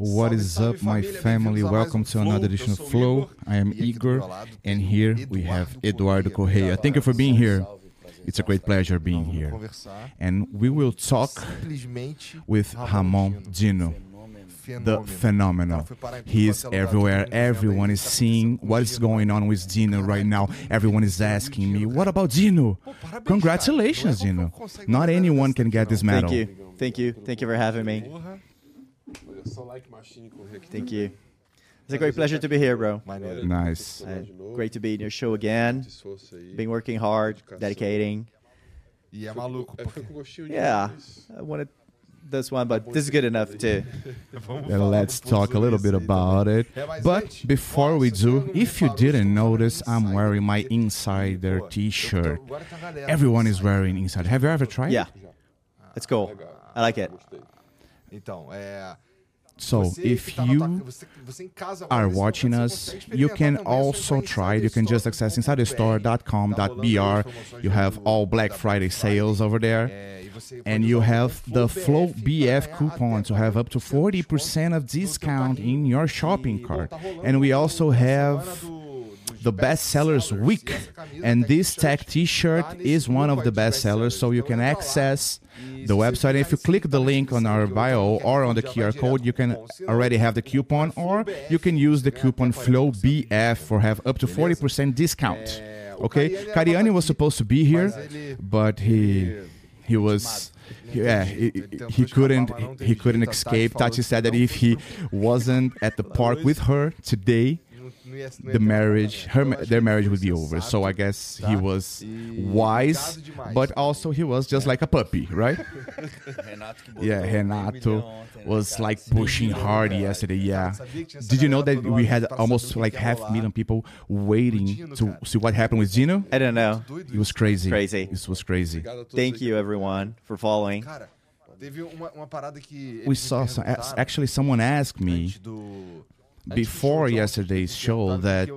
What is up, my family? Welcome to another edition of Flow. I am Igor, and here we have Eduardo Correia. Thank you for being here. It's a great pleasure being here. And we will talk with Ramon Dino, the phenomenal. He is everywhere. Everyone is seeing what is going on with Dino right now. Everyone is asking me, what about Dino? Congratulations, Dino. Not anyone can get this medal. Thank you. Thank you. Thank you for having me. Thank you. It's a great pleasure to be here, bro. Nice. Uh, great to be in your show again. Been working hard, dedicating. Maluco. Yeah, I wanted this one, but this is good enough too. Then let's talk a little bit about it. But before we do, if you didn't notice, I'm wearing my Insider t-shirt. Everyone is wearing Insider. Have you ever tried? Yeah, it's cool. I like it. Então, é. So if que tá na you tua- você, você em casa are watching us, you can também, é só also try. You can just access insiderstore.com.br. You have all Black Friday sales over there. And you have the Flow BF coupon to have up to 40% of discount in your shopping cart. And we also have semana do- dos the bestsellers best-sellers. week. And this tech t-shirt is one of the aí de bestsellers, so you can access the website. if you click the link on our bio or on the QR code, you can already have the coupon, or you can use the coupon FLOWBF for have up to 40% discount. Okay, Cariani was supposed to be here, but he he was yeah he, he couldn't he couldn't escape. Tati said that if he wasn't at the park with her today, não- não ia- não ia the marriage her Eu ma- acho their marriage ele would be over. So I guess he was wise, but also he was just like a puppy, right? Renato que botou Yeah, meio Renato milhão ontem, né, was like pushing hard yesterday. Yeah. Sabia que tinha essa Did you know that we had almost saber o que like half million people waiting to see what happened with Dino? I don't know. It was crazy. Crazy. This was crazy. Obrigado a todos Thank you, everyone, for following. Cara, teve uma, uma parada que. eles We saw some, actually someone asked me before yesterday's show that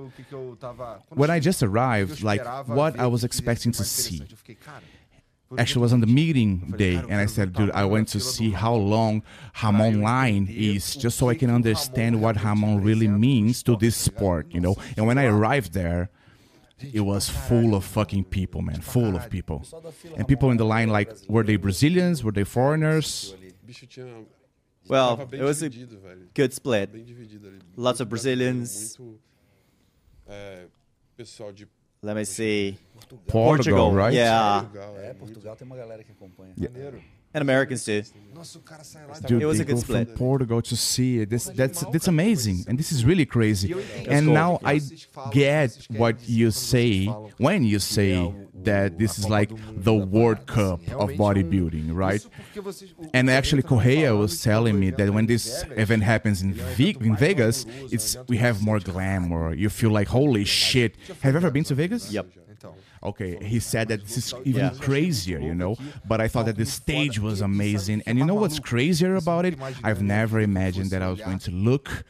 when I just arrived, like what I was expecting to see. Actually, was on the meeting day, and I said, dude, I went to see how long Ramon line is, just so I can understand what Ramon really means to this sport, you know. And when I arrived there, it was full of fucking people, man, full of people. And people in the line, like, were they Brazilians? Were they foreigners? Well, it was a good split. Bem dividido ali. Lots of Brazilians. Muito. É, pessoal de Let me see. Portugal, Portugal, right? yeah. Portugal. É, muito- Portugal tem uma galera que acompanha. Maneiro. And Americans too. Nossa, o cara sai lá Dude, It was they a good go from split. Portugal to see it. This, that's that's amazing, and this is really crazy. And now I get what you say when you say that this is like the World Cup of bodybuilding, right? Isso porque vocês- o- And actually, Gabriel Correa was telling me that when this event happens in, ele é um Ve- in Vegas, it's é um evento we have more glamour. You feel like holy shit. Have you ever been to Vegas? Yep. Okay, he said that this is even Yeah. crazier, you know. But I thought that the stage was amazing, and you know what's crazier about it? I've never imagined that I was going to look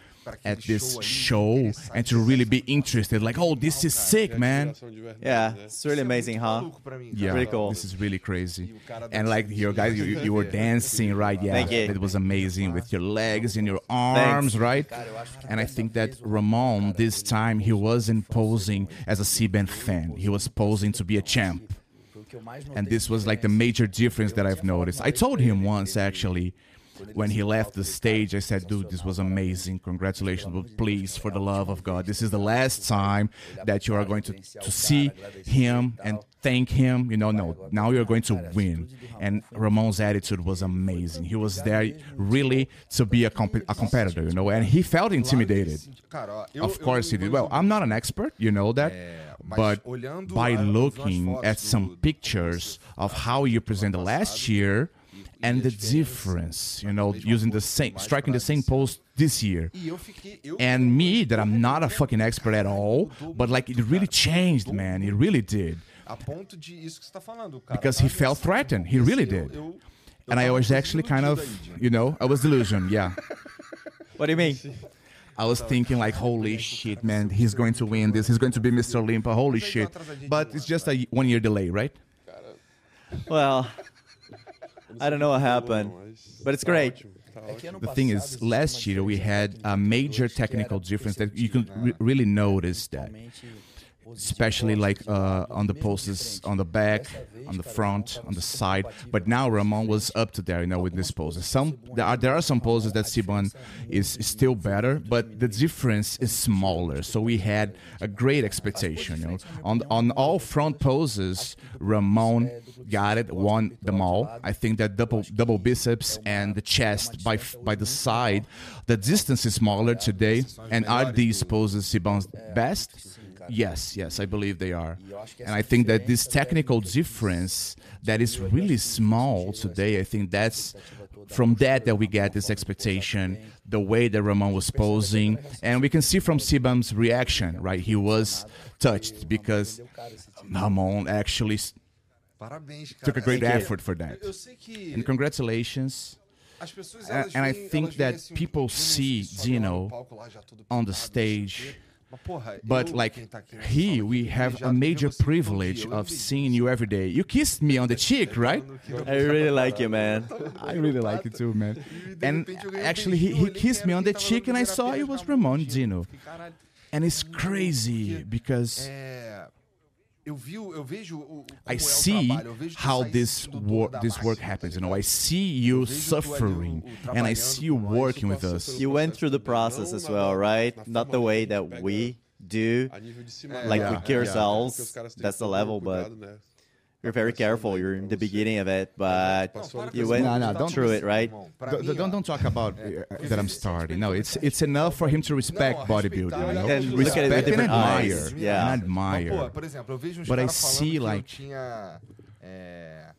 at this show and to really be interested. Like, oh, this is sick, man. Inspiração de verdade, Yeah, it's really amazing, huh? maluco pra mim, cara. Yeah, Pretty cool. this is really crazy. O cara And like dançando your guys, you, you you were dancing, right? Yeah, Thank you. it was amazing with your legs and your arms, right? And I think that Ramon this time he wasn't posing as a CBum fan. He was posing to be a champ. Foi o que eu mais And this was like the major difference that I've noticed. I told him once actually when he left the stage, I said, dude, this was amazing. Congratulations. But please, for the love of God, this is the last time that you are going to, to see him and thank him. You know, no, now you're going to win. And Ramon's attitude was amazing. He was there really to be a, comp- a competitor, you know, and he felt intimidated. Of course he did. Well, I'm not an expert, you know that. But by looking at some pictures of how you presented last year and the difference, you know, using the same, striking the same pose this year. Eu fiquei. Eu, And me, that I'm not a fucking expert at all, but like it really changed, man. It really did. a ponto de isso que você tá falando, cara. Because he felt threatened. He really did. eu- eu And I was actually kind of, you know, I was delusioned, yeah. What do you mean? I was thinking like, holy shit, man, he's going to win this. He's going to be Mr. Olympia. Holy shit! But it's just a one year delay, right? Well, I don't know what happened, but it's great. The thing is, last year we had a major technical difference that you can re- really notice that, especially like uh, on the poses on the back, on the front, on the side. But now Ramon was up to there, you know, with this poses. Some there are there are some poses that CBum is still better, but the difference is smaller. So we had a great expectation. You know, on on all front poses, Ramon got it, won them all. I think that double double biceps and the chest by by the side, the distance is smaller today. And are these poses CBum's best? Yes, yes, I believe they are. And I think that this technical difference that is really small today, I think that's from that that we get this expectation, the way that Ramon was posing, and we can see from CBum's reaction, right? He was touched because Ramon actually took a great effort for that. Eu sei que And congratulations. And, and I think that people um see sobe lá no Dino palco lá já todo on the pintado, stage. Mas, porra, But like quem tá aqui nessa he, we have a major privilege of seeing you every day. You kissed me on the cheek, right? I really like you, man. I really like you too, man. And repente eu ganhei um actually, he, he kissed me on the cheek, and I saw it was ficava Ramon. Dino. And it's crazy because é, eu vi, eu vejo o, o- como I é o see trabalho, eu vejo how this do work this work happens. You know, I see you Eu vejo tu ali, o- suffering, and I see you working with us. You went through the process as well, right? Not the way that we do. a nível de cima, Like Yeah, we kill ourselves. porque os caras têm That's the level, but cuidado, né? You're very careful. You're in the beginning of it, but Passou you went No, no, don't- through it, right? Irmão, Don't, don't, don't talk about uh, that I'm starting. No, it's it's enough for him to respect Não, bodybuilding. respeitar, You know? and look at it with Respect and different admire. eyes. Yeah. And admire. por exemplo, eu vejo uns But I see, like, tinha... É,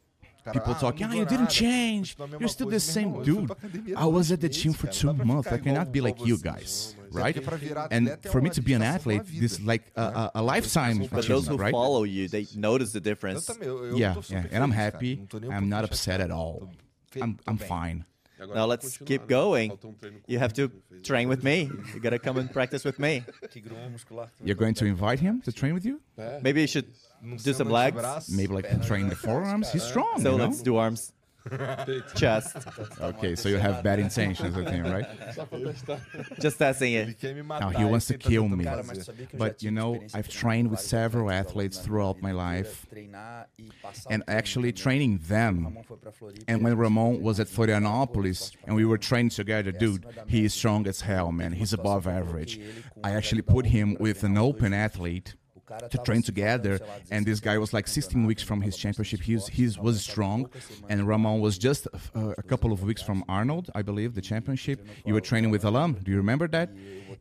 cara, People ah, talking, não ah, you didn't change. continua a mesma You're still the same Meu irmão, eu fui dude. I was at the gym for two não dá pra months. I cannot be like you guys, Até right? porque pra virar And for me to be an athlete, this is like a, a, a lifetime But But those who right? follow you, they notice the difference. também, eu, eu Yeah, yeah, and I'm happy. Não tô nem um I'm not upset at all. I'm I'm fine. Now let's keep going. Faltou um treino You have to train with me. You gotta come and practice with me. Que grupo muscular. You're going to invite him to train with you? Maybe you should do some legs. Maybe like train the forearms. He's strong. So you know? let's do arms, chest. Okay, so you have bad intentions with him, right? Só pra testar. Just testing Ele it. quer me matar. Now he wants to kill me. Cara, fazer. mas tu sabia que eu já But you know, I've trained with several athletes throughout my life, treinar passar and actually training them. Ramon foi pra Floripa, And when Ramon was at treino Florianopolis and we were caramba. training together, dude, he is strong as hell, man. He's above average. I actually put him with an open athlete O cara to train together, faltando, sei lá, and this guy was like 16 weeks from his championship. He was, he was strong, and Ramon was just uh, a couple of weeks from Arnold, I believe, the championship. You were training with Alam. Do you remember that?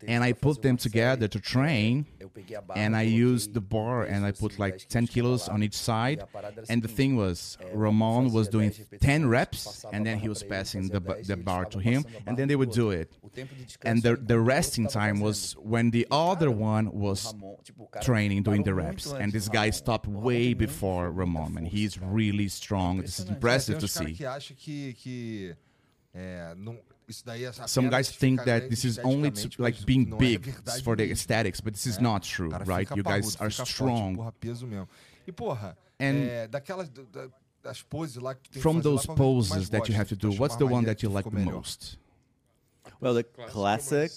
And I put them together to train, Eu peguei a barra, and I used the bar and I put like 10 kilos on each side. And the thing was, Ramon was doing 10 reps, and then he was passing the, the bar to him, and then they would do it. O tempo de descanso And the, the resting time was when the other one was Ramon, tipo, o cara training, doing the reps. And this guy stopped way before Ramon, and força, he's really strong. This is impressive to see. Que acham que, que é, não, isso daí é Some guys think that this is only to, like being não é big for the mesmo. aesthetics, but this is not true, cara right? fica You guys are fica forte, strong. porra, peso mesmo. E porra, And daquelas da- da- das poses lá que tu tem From fazer those pra ver o que tu mais poses that you have to do, what's the one that you like the most? Well, the classic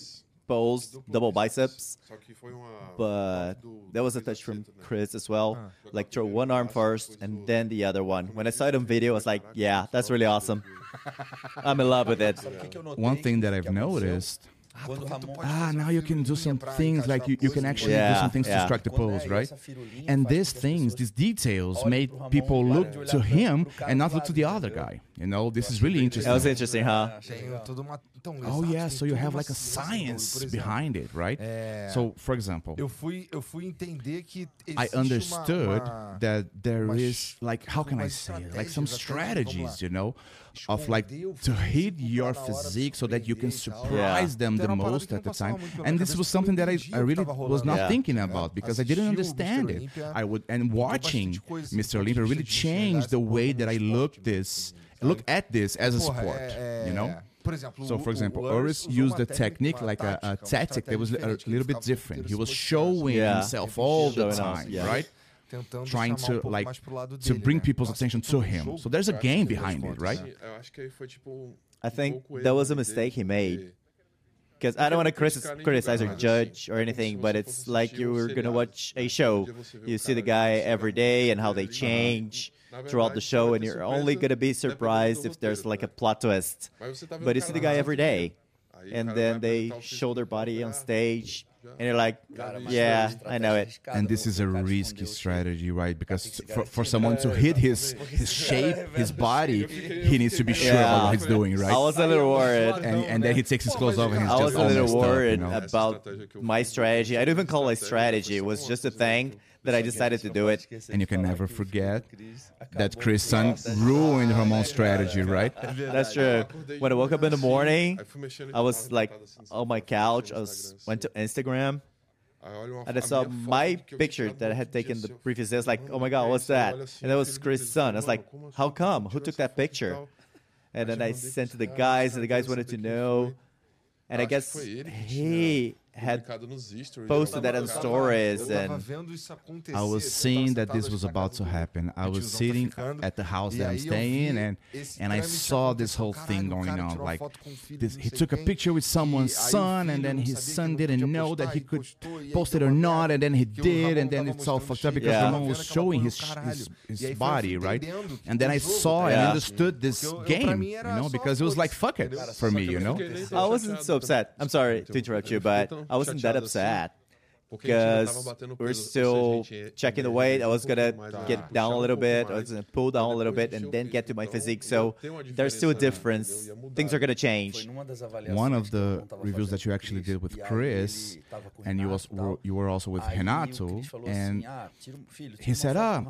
mas double bíceps. biceps. Só que foi uma But that was a touch from Chris as well. Ah. Like throw one arm first and then the other one. When I saw it on video, I was like, yeah, that's really awesome. I'm in love with it. Sabe o que que eu notei One thing that I've noticed. Ah, Quando o porque tu Ramon- pode Ah, um now you can do some things like you, you um can no actually do some things to strike the Quando pose, right? And these com que as things, these details, made people look parem de olhar to him and not look to the other guy. You know, this is really interesting. That was interesting. interesting, huh? Tem toda uma, então, Oh yeah, so you have like a science bagulho. Por exemplo, behind it, right? So, for example, eu fui eu fui entender que I understood that there is like how can I say it? like some estratégias até, vamos strategies, you know, of like to hit your pra na hora physique so that you can surpreender tal. surprise them the era uma parada most at the time. And this was something that I, não entendia I o que really was not Yeah. thinking about because I didn't assistir o Mr. understand it. I would and watching Mr. do Olympia really vista changed the way that I esporte look this look at this as a sport, you know. é, Por exemplo, So, for example, Urs Urs used a technique like a, a tactic that was a little bit diferente, que ele different. He was showing Yeah. himself all the trying to like to bring people's attention to him. So there's a game behind it, right? I think that was a mistake he made. because I don't want to criticize or judge or anything, but it's like you're gonna watch a show. You see the guy every day and how they change throughout the show, and you're only gonna be surprised if there's like a plot twist. But you see the guy every day, and then they show their body on stage, and you're like, yeah, I know it. And this is a risky strategy, right? Because for, for someone to hit his his shape, his body, he needs to be sure yeah. about what he's doing, right? I was a little worried, and, and then he takes his clothes off, and he's I just. I was a little worried up, you know? about my strategy. I don't even call it a strategy. It was just a thing that I decided to do it. And you can never forget that Chris Sun ruined her own strategy, right? That's true. When I woke up in the morning, I was like on my couch. I was, went to Instagram. And I saw my picture that I had taken the previous day. I was like, oh my God, what's that? And that was Chris' son. I was like, how come? Who took that picture? And then I sent to the guys, and the guys wanted to know. And I guess he had posted that on stories and I was seeing that this was about to happen. I was sitting at the house that I'm staying in and and I saw this whole thing going on. Like this, he took a picture with someone's son and then his son didn't know that he could post it or not and then he did and then it's all fucked up because yeah. Ramon was showing his, his, his body, right? And then I saw and understood this game, you know, because it was like fuck it for me, you know. I wasn't so upset. I'm sorry to interrupt you, but I wasn't that upset because we're still checking the weight. I was gonna get down a little bit, I was gonna pull down a little bit, and then get to my physique. So there's still a difference. Things are gonna change. One of the reviews that you actually did with Chris, and you was you were also with Renato, and he said, "Ah,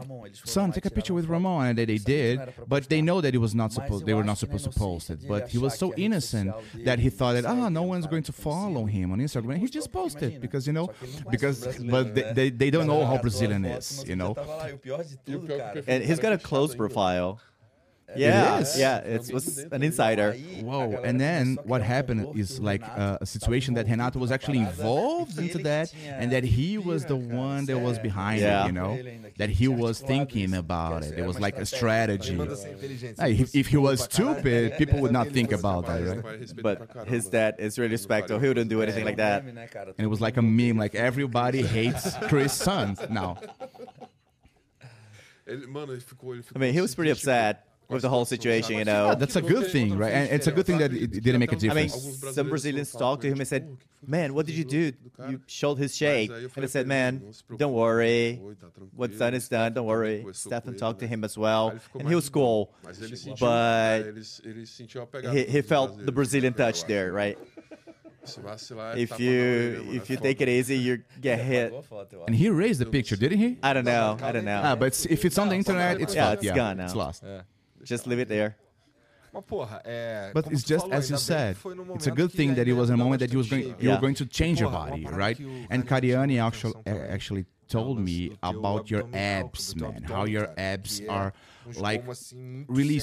son, take a picture with Ramon," and they did, but they know that it was not supposed. They were not supposed to post it, but he was so innocent that he thought that ah, no one's going to follow him on Instagram. And he just posted because you know because but they, they, they don't know how Brazilian is, you know. And he's got a close profile. Yeah, yeah, it was an insider. Whoa! And then what happened is like uh, a situation that Renato was actually involved into that, and that he was the one that was behind yeah. it. You know, that he was thinking about it. It was like a strategy. If, if he was stupid, people would not think about that, right? But his dad is really respectful. He wouldn't do anything like that. And it was like a meme. Like everybody hates Chris' son now. I mean, he was pretty upset with the whole situation, you know. Yeah, that's a good thing, right? And it's a good thing that it didn't make a difference. I mean, some Brazilians talked to him and said, "Man, what did you do? You showed his shake." And I said, "Man, don't worry. What's done is done. Don't worry." Stefan talked to him as well, and he was cool, but he, he felt the Brazilian touch there, right? if you if you take it easy, you get hit. And he raised the picture, didn't he? I don't know. I don't know. Ah, but if it's on the internet, it's yeah, it's yeah, gone now. It's lost. Yeah. Just leave it there. But it's just as you said, it's a good thing that it was a moment that you was going you were going to change your body, right? And Cariani eh, actually actually told me about your abs, man. How your abs are like really,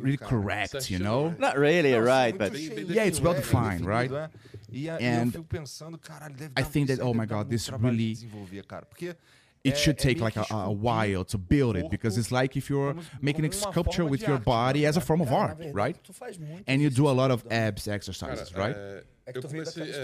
really correct, you know? Not really, right? But yeah, it's well defined, right? And I think that oh my god, this really it should take like a, a while to build it because it's like if you're making a sculpture with your body as a form of art, right? And you do a lot of abs exercises, right?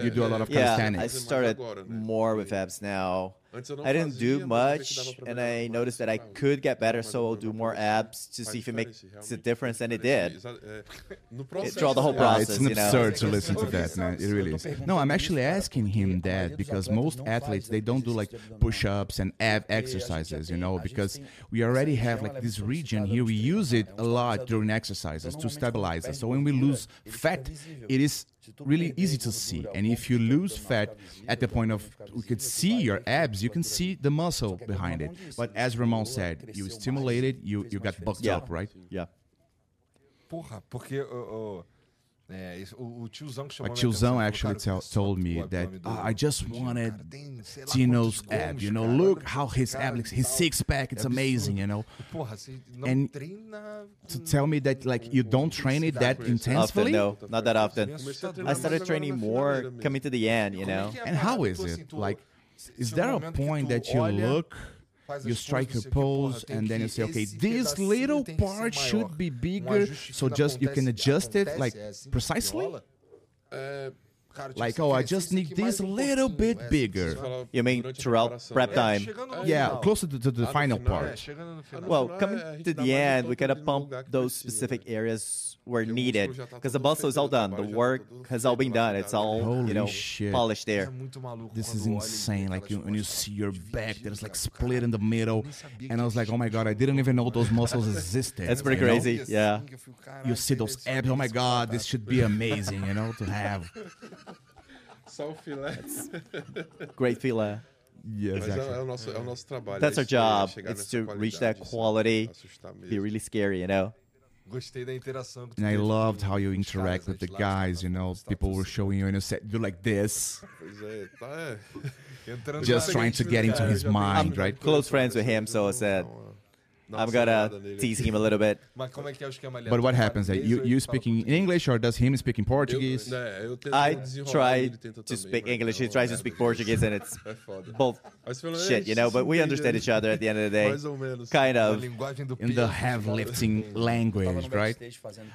you do a lot of calisthenics. Yeah, I started more with abs now. I didn't do much, and I noticed that I could get better, so I'll do more abs to see if it makes a difference, and it did. It, throughout the whole process, yeah, it's an you know? absurd to listen to that, man. It really is. No, I'm actually asking him that because most athletes they don't do like push-ups and ab exercises, you know, because we already have like this region here. We use it a lot during exercises to stabilize us. So when we lose fat, it is really easy to see. And if you lose fat at the point of we could see your abs you can see the muscle behind it. But as Ramon said, you stimulate it, you you got bucked Yeah. up, right? Yeah. Porra, porque o, o, é, isso- o, o tiozão que chamou A tiozão actually tell, told me that do- "Ah, I just wanted cara, tem sei lá Dino's quantos ab, you know, look how his caras ab, his six pack, it's amazing, you know. Porra, você não And To tell me that like you don't train it that Often, intensely. no, not that often. Comecei a I treinar started training more coming to the end, you know. que é a And how parada, is tipo it? Like, se- is there a point that you look? you strike your pose and then you say, okay, this little part should be bigger, so just you can adjust it like precisely. É, cara, tipo, Like, oh, I just need this um little bit bigger. You mean durante a throughout prep time? Yeah, closer to, to the final final, part. chegando no final. Well, coming é, a gente to the um end, we toque gotta pump those specific areas where Porque o needed, músculo já tá because the todo muscle is all done. The trabalho já tá work has all been done. It's all, Holy you know, shit. polished there. This is insane. Like you, when you see your back, there's like split in the middle, Eu nem sabia and I was like, oh my god, I didn't even know those muscles existed. That's pretty you know? crazy. yeah. que eu fico, You see those abs. Oh my god, this should be amazing, you know, to have. Só o filé. Great feeler. Yeah, exactly. é o nosso, é o nosso trabalho. That's our isso aí, é job. It's to reach that quality, Be really scary, you know. Gostei da interação que And I loved com how you interact with the antes lá, guys, you know. People were showing you, and you said, do like this, Pois é, tá, é. entrando just trying to get into his mind, right? Close friends with him, so I said, I'm gonna tease him a little bit. Mas como é que é o esquema ali? But what happens? That you you speaking in? English or does him speaking Portuguese? Eu, né, eu tento I try to speak English. He tries to speak Portuguese, and it's É both shit, you know. But we understand each other at the end of the day. Mais ou menos. Kind of. In the peso, heavy cara. lifting language, right?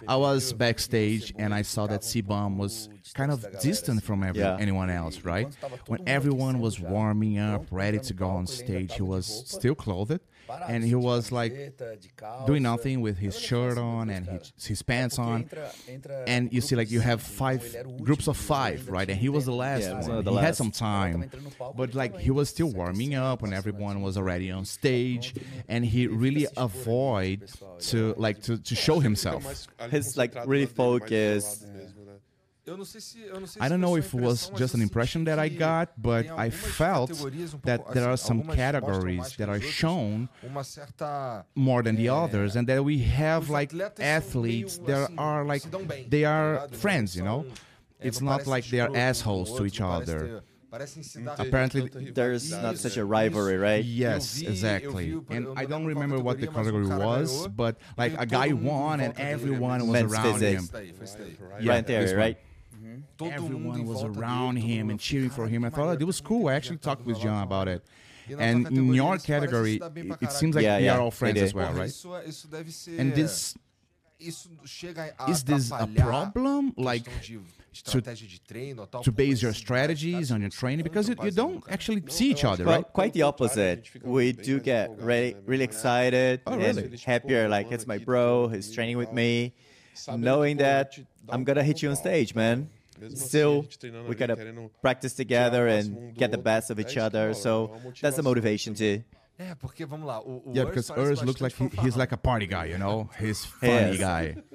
I was backstage and I saw that ficava CBum was kind of distant from every, Yeah. anyone else, right? quando tava todo When everyone was warming up, ready to go on palco, ele ainda stage, he was still clothed parado, and he was like camiseta, de calça. doing nothing with his Eu olhei falei shirt on and his, his pants on. entra- entra And you see, like, you have five então ele era o groups of five, right? And he was the last Yeah, one. one the He had some time. entrando no palco, But like he was still warming up and everyone was already on stage and he really fica avoid pro pessoal, ele to like to, to show himself. His, like, really focused. I don't know if it was just an impression that I got, but I felt um that there are some categories that are shown more than the eh, others, and that we have like athletes meio, that are like se dão bem, they are friends, you know. Eh, it's not like they are escroto um com o assholes to each other. ter- parecem se dar Apparently, There's not such a rivalry, right? Yes, Eu vi- eu exactly. vi o- eu And I don't remember what the categoria, mas category was, but like a guy todo mundo em won and everyone was Men's around physique. him. Right, daí, foi isso daí. Yeah, Ryan Terry, right? Mm-hmm. Todo mundo Everyone was around him and cheering for him. I thought it was cool. I actually talked with John about it. Na tua And in your category, se dar bem pra it, it seems like Yeah, we yeah, are all friends as well, right? Isso, é- isso deve ser. And this isso chega is this a problem? Like questão de estratégia de treino, ou tal, to base your strategies on your training because you, you don't actually see each other, right? quite the opposite. We do get really, really excited Oh, and happier. Like it's my bro. He's training with me, knowing that I'm gonna hit you on stage, man. Still, we gotta practice together and get the best of each other. So that's the motivation too. É, porque vamos lá, o, o Yeah, because parece Urs looks like he, he's like a party guy, you know? He's funny Yes. guy.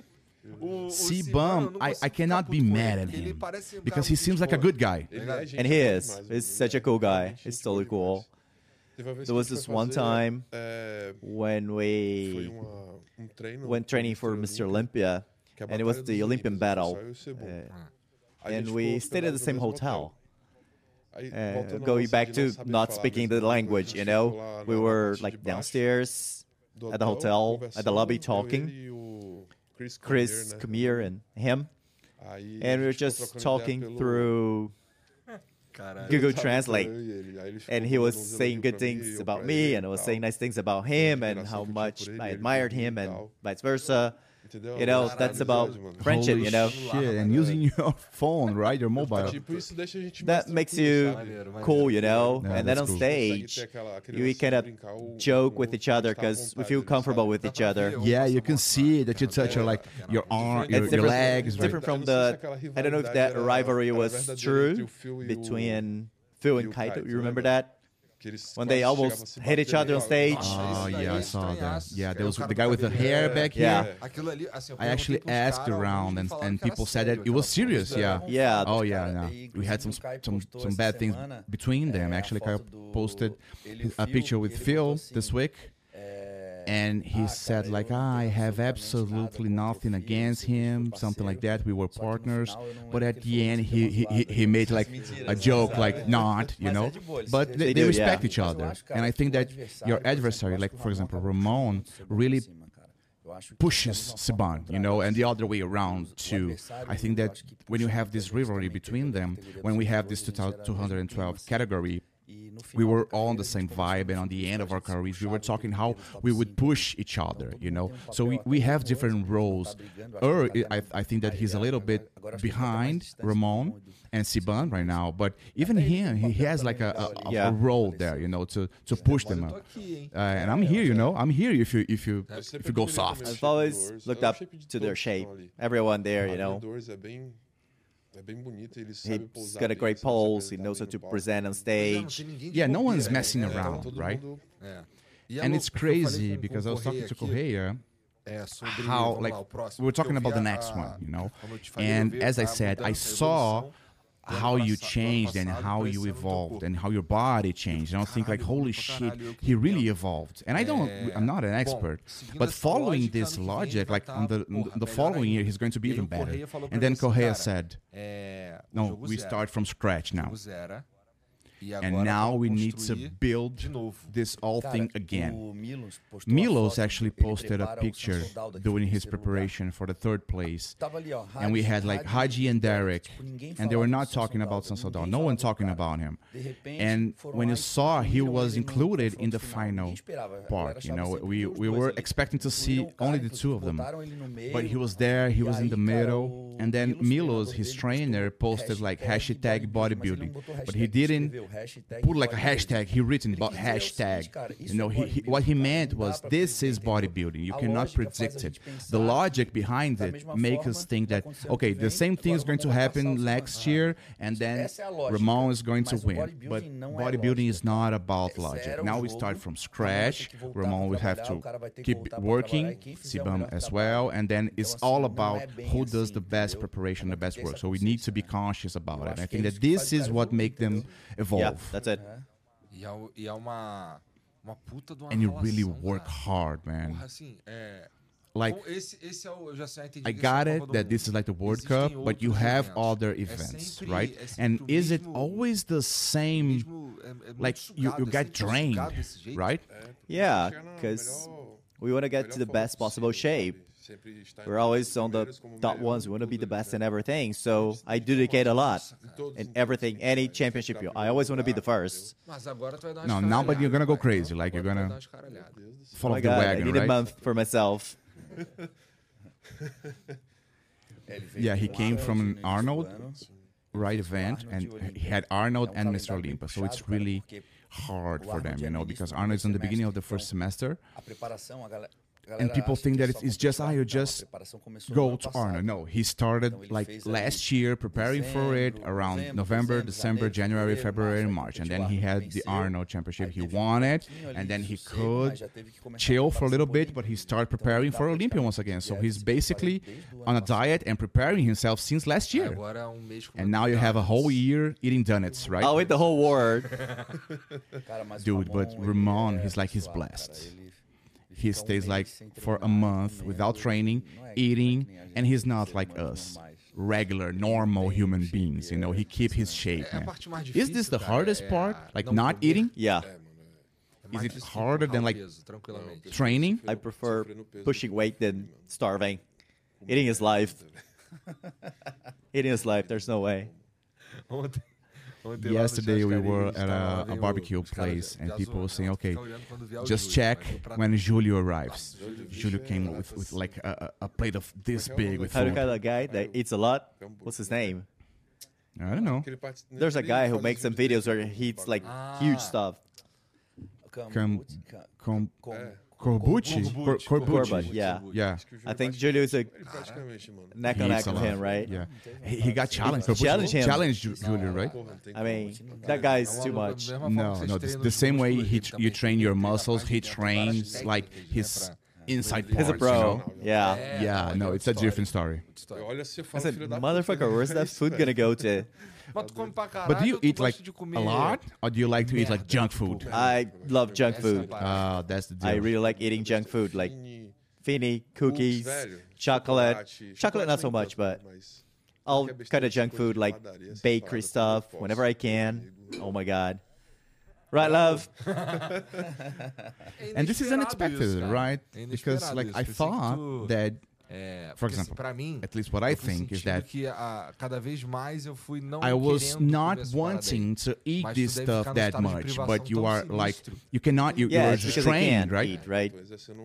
O- o C Simão, eu Bum, I, I cannot be mad at him um because he seems like a good guy. And he is. He's such a cool guy. He's totally cool. There was this one time when we went training for Mr. Olympia, and it was the Olympian battle. Uh, and we stayed at the same hotel. Uh, going back to not speaking the language, you know, we were like downstairs at the hotel, at the lobby talking. Chris, Kamir, and him, and we were just talking through Google Translate. And he was saying good things about me, and I was saying nice things about him, and how much I admired him, and vice versa. You know, that's about friendship, Holy you know. Shit, and using your phone, right? Your mobile. That makes you cool, you know. Yeah, and then on cool. stage, you kind of joke with each other because we feel comfortable with each other. Yeah, you can see that you touch your like your arm, your, It's your legs. right? different from the. I don't know if that rivalry was true between Phil and Kaito. You remember that? When they almost hit each other on stage. Oh ah, Isso yeah, I saw that. Yeah, there was the guy with the hair back Yeah. here. Aquilo ali, assim, eu I actually asked around, and, and people said that it was serious. Yeah. Yeah. Oh yeah, yeah. We had some some some bad things between them. Actually, Kai foto do- posted ele o a Phil, picture with Phil this week, é, and he "Ah, said like, eu não "Ah, I tenho have absolutamente nada absolutely contra o nothing Phil, against sempre fui him, something like parceiro, that. We were só que no partners." final eu não But I think that your adversary, like for example Ramon, really pushes he, you know, and the other way around too. I think that when you Mas know. é de boa, eles But são- we were all on the same vibe and on the end of our careers. We were talking how we would push each other you know? so we, we have different roles. Er, I, I think that he's a little bit behind ramon and CBum right now but even him he has like a, a, a role there you know to, to push them up. uh, and i'm here you know? i'm here if you if you if you go soft. i've always looked up to their shape everyone there you know? He's got a great pulse, he knows how to present on stage. Yeah, no one's messing around, right? And it's crazy because I was talking to Correia how like we were talking about the next one, you know. And as I said, I saw how you changed and how you evolved and how your body changed. And I'll think like, holy shit, he really evolved. And I don't, I'm not an expert, but following this logic, like on the, on the following year, he's going to be even better. And then Correia said, no, we start from scratch now. And now we need to build this all thing again. Milos actually posted a picture during his preparation for the third place. And we had like Hadi and Derek, and they were not talking about Samson Dauda. No one talking about him. And when you saw he was included in the final part, you know, we, we were expecting to see only the two of them. But he was there, he was in the middle. And then Milos, his trainer, posted like hashtag bodybuilding, but he didn't put like a hashtag. He written about hashtag. You know, he, he, what he meant was this is bodybuilding. You cannot predict it. The logic behind it makes us think that okay, the same thing is going to happen next year, and then Ramon is going to win. But bodybuilding is not about logic. Now we start from scratch. Ramon will have to keep working, CBum as well, and then it's all about who does the best best preparation, the best work. So we need to be conscious about it. I think that this is what make them evolve. Yeah, that's it. Uh-huh. And you really work hard, man. Like I got it that this is like the World Cup, but you have other events, right? And is it always the same? Like you, you get drained, right? Yeah, because we want to get to the best possible shape we're always on the top ones. We want to be the best in everything. So I dedicate a lot in everything, any championship. I always want to be the first. No, now, but you're going to go crazy. Like you're going to follow oh the God, wagon. I need right? a month for myself. yeah, he came from an Arnold right event and he had Arnold and Mr. Olympia. So it's really hard for them, you know, because Arnold's in the beginning of the first semester and people think that it's, just ah, you just go to Arna. No, he started like last year preparing for it around November, December, January, February, March, and then he had the Arnold Championship. He won it, and then he could chill for a little bit, but he started preparing for Olympia once again. So he's basically on a diet and preparing himself since last year. And now you have a whole year eating donuts, right? Oh, I'll eat the whole world, dude. But Ramon, he's like he's blessed. He stays like for a month without training, eating, and he's not like us regular, normal human beings. You know, he keep his shape. Man. Is this the hardest part? Like not eating? Yeah. Is it harder than like training? I prefer pushing weight than starving. Eating is life. eating is life. There's no way. yesterday we were at a, a barbecue place and people were saying, okay, just check when Julio arrives. Julio came with, with like a, a plate of this big. With How do you call that guy that eats a lot? What's his name? I don't know. There's a guy who makes some videos where he eats like huge stuff. come come come Corbucci? Corbucci. Cor- Yeah. Yeah. I think Júlio was a neck and neck with him, right? Yeah. He, he got challenged. Corbucci Challenge him. Challenge Júlio, right? I mean, that guy's too much. No, no. The, the same way he tr- you train your muscles, he trains like his inside parts. He's a bro. You know? Yeah. Yeah. No, it's a different story. I said, motherfucker, where's that food gonna go to? But do you eat like a lot, or do you like to eat like junk food? I love junk food. Ah, that's the deal. I really like eating junk food, like fini, cookies, chocolate. Chocolate not so much, but all kind of junk food like bakery stuff whenever I can. Oh my god. Right, love. and this is unexpected, right? Because like I thought that É, For porque, assim, example, pra mim, At least what I think is that que a, cada vez mais eu fui não I was not comer essa parada wanting to eat Mas this stuff that much, but you tão are like you cannot you, Yeah, you're it's restrained, right? eat, right? Pois é, você não-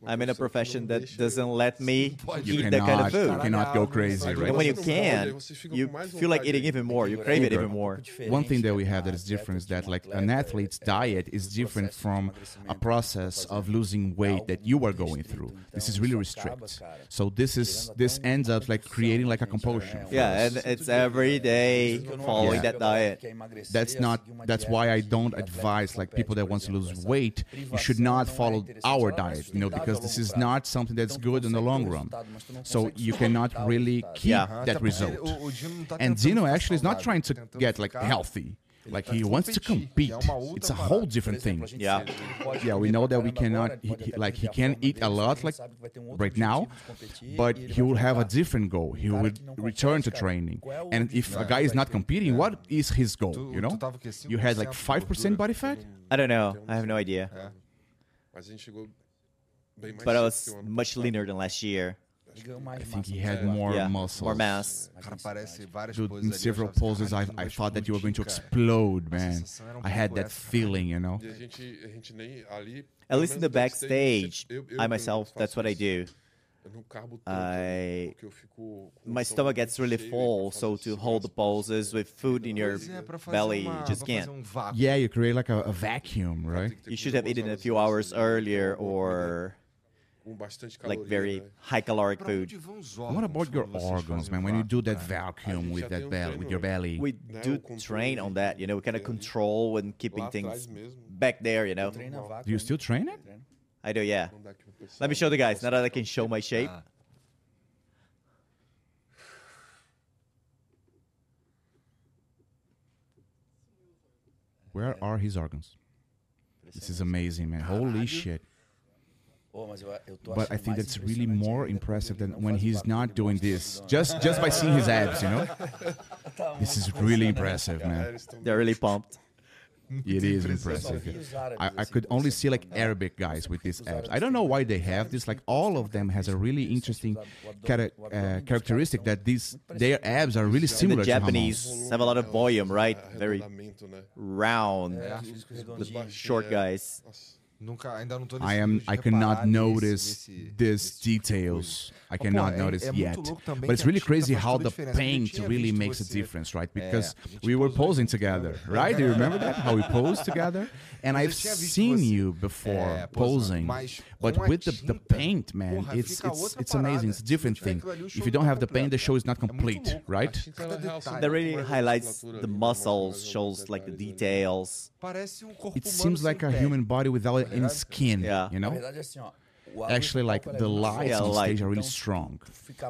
uma I'm in a profession that doesn't let me You eat that kind of food. you cannot go crazy, right? And when you can, pode, você fica you feel like eating even more. You crave it even more. One thing that we have that is different is that like an athlete's diet is different from a process of losing weight that you are going through. This is really restrict. So this is this ends up like creating like a compulsion. Yeah, and it's every day following Yeah. that diet. that's not that's why I don't advise like people that want to lose weight you should not follow our diet you know because this is not something that's good in the long run so you cannot really keep Yeah. That result ele- o- o Dino não tá and Dino actually is not trying to get like healthy like he wants to compete que é uma outra it's a whole different thing Yeah. yeah we know that we cannot he, he- like he can eat a lot like right now but he will have a different goal he will return to training and if a guy is not competing what is his goal you know tu tava o quê? 5% you had like 5% body fat I don't know. I have no idea. É. Mas a gente chegou bem mais But I was que o ano much leaner than last year. I think he had more Yeah, muscles. more mass. Cara, aparece várias Dude, in several poses, I, I thought that you were going to explode, man. sensação era I had that feeling, you know. A gente, a gente nem ali. At least in the backstage, eu- eu I myself, that's what I do. Eu não carbo tanto, I- porque eu fico com My stomach gets really full, so to hold the segurança, poses with food in your Pois é, pra fazer belly, uma- just can't. um. Yeah, you create like a, a vacuum, right? You should have eaten a few hours earlier or com bastante like very high caloric food. onde vão os What about your organs, man? When you do that vacuum with that tem um belly, with your belly, We do train on that, you know, we kind of control and keeping things back there, you know. Do you still train it? I do, yeah. não dá aqui pro pessoal. Let me show the guys, now that I can show my shape. Ah, Where are his organs? This is amazing, man. Holy shit. Ô, mas eu, eu tô But I think that's really more impressive than when he's not doing this. Just just by seeing his abs, you know? This is really impressive, man. They're really pumped. It is impressive. vi os árabes, I, I could only see like? Arabic guys with these Os abs. I don't know why they have this. Like all of them has a really interesting o chara- uh, characteristic that these their abs are really similar the to Japanese have a lot of volume, right? Very round, É, físico short guys. Nunca, ainda não tô I am. I cannot nesse- notice nesse- these nesse tipo details. I Mas, pô, cannot é- notice é yet. But it's really crazy how the paint really visto makes a difference, right? Because a we were posing junto, together, right? Do you remember that? How we posed together? And I've seen você, you before é, posing, but with the, the paint, man, porra, it's it's it's amazing. It's a different thing. tiver aquilo ali, o If you don't have the paint, the show is not complete, right? A tinta, na real, detalhe. só That really highlights the ali, mostra mais muscles, shows like the details. Parece um corpo It seems like a human body without any skin, Yeah. you Na know? Verdade, assim, ó. o lado Actually, like the lights Yeah, on light. stage are really strong.